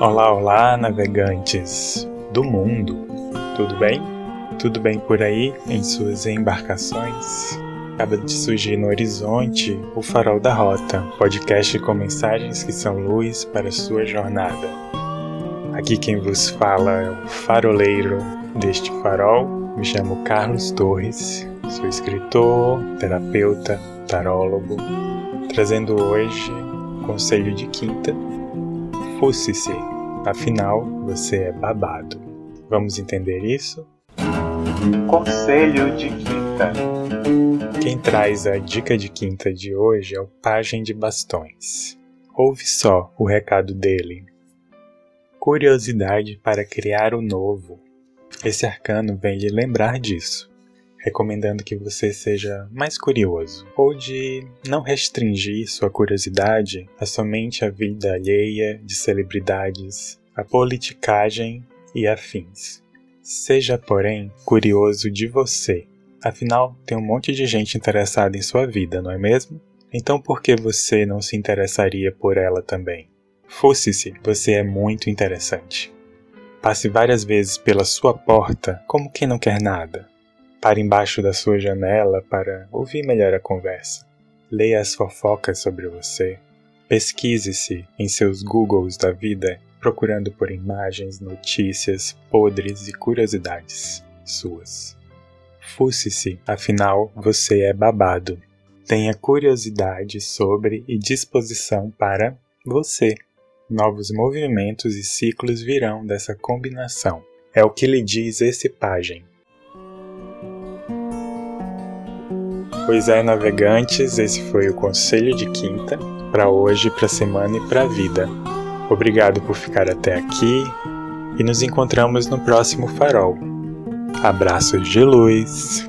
Olá, olá, navegantes do mundo. Tudo bem? Tudo bem por aí em suas embarcações? Acaba de surgir no horizonte o Farol da Rota, podcast com mensagens que são luz para sua jornada. Aqui quem vos fala é o faroleiro deste farol. Me chamo Carlos Torres, sou escritor, terapeuta, tarólogo, trazendo hoje conselho de quinta Fusse-se, afinal você é babado. Vamos entender isso? Conselho de quinta. Quem traz a dica de quinta de hoje é o Pajem de Bastões. Ouve só o recado dele. Curiosidade para criar o novo. Esse arcano vem lhe lembrar disso recomendando que você seja mais curioso, ou de não restringir sua curiosidade a somente a vida alheia de celebridades, a politicagem e afins. Seja, porém, curioso de você. Afinal, tem um monte de gente interessada em sua vida, não é mesmo? Então por que você não se interessaria por ela também? Fosse-se, você é muito interessante. Passe várias vezes pela sua porta como quem não quer nada, Pare embaixo da sua janela para ouvir melhor a conversa. Leia as fofocas sobre você. Pesquise-se em seus Googles da vida, procurando por imagens, notícias, podres e curiosidades suas. Fusse-se, afinal você é babado. Tenha curiosidade sobre e disposição para você. Novos movimentos e ciclos virão dessa combinação. É o que lhe diz esse pajem. Pois é, navegantes, esse foi o conselho de quinta para hoje, para semana e para vida. Obrigado por ficar até aqui e nos encontramos no próximo farol. Abraços de luz.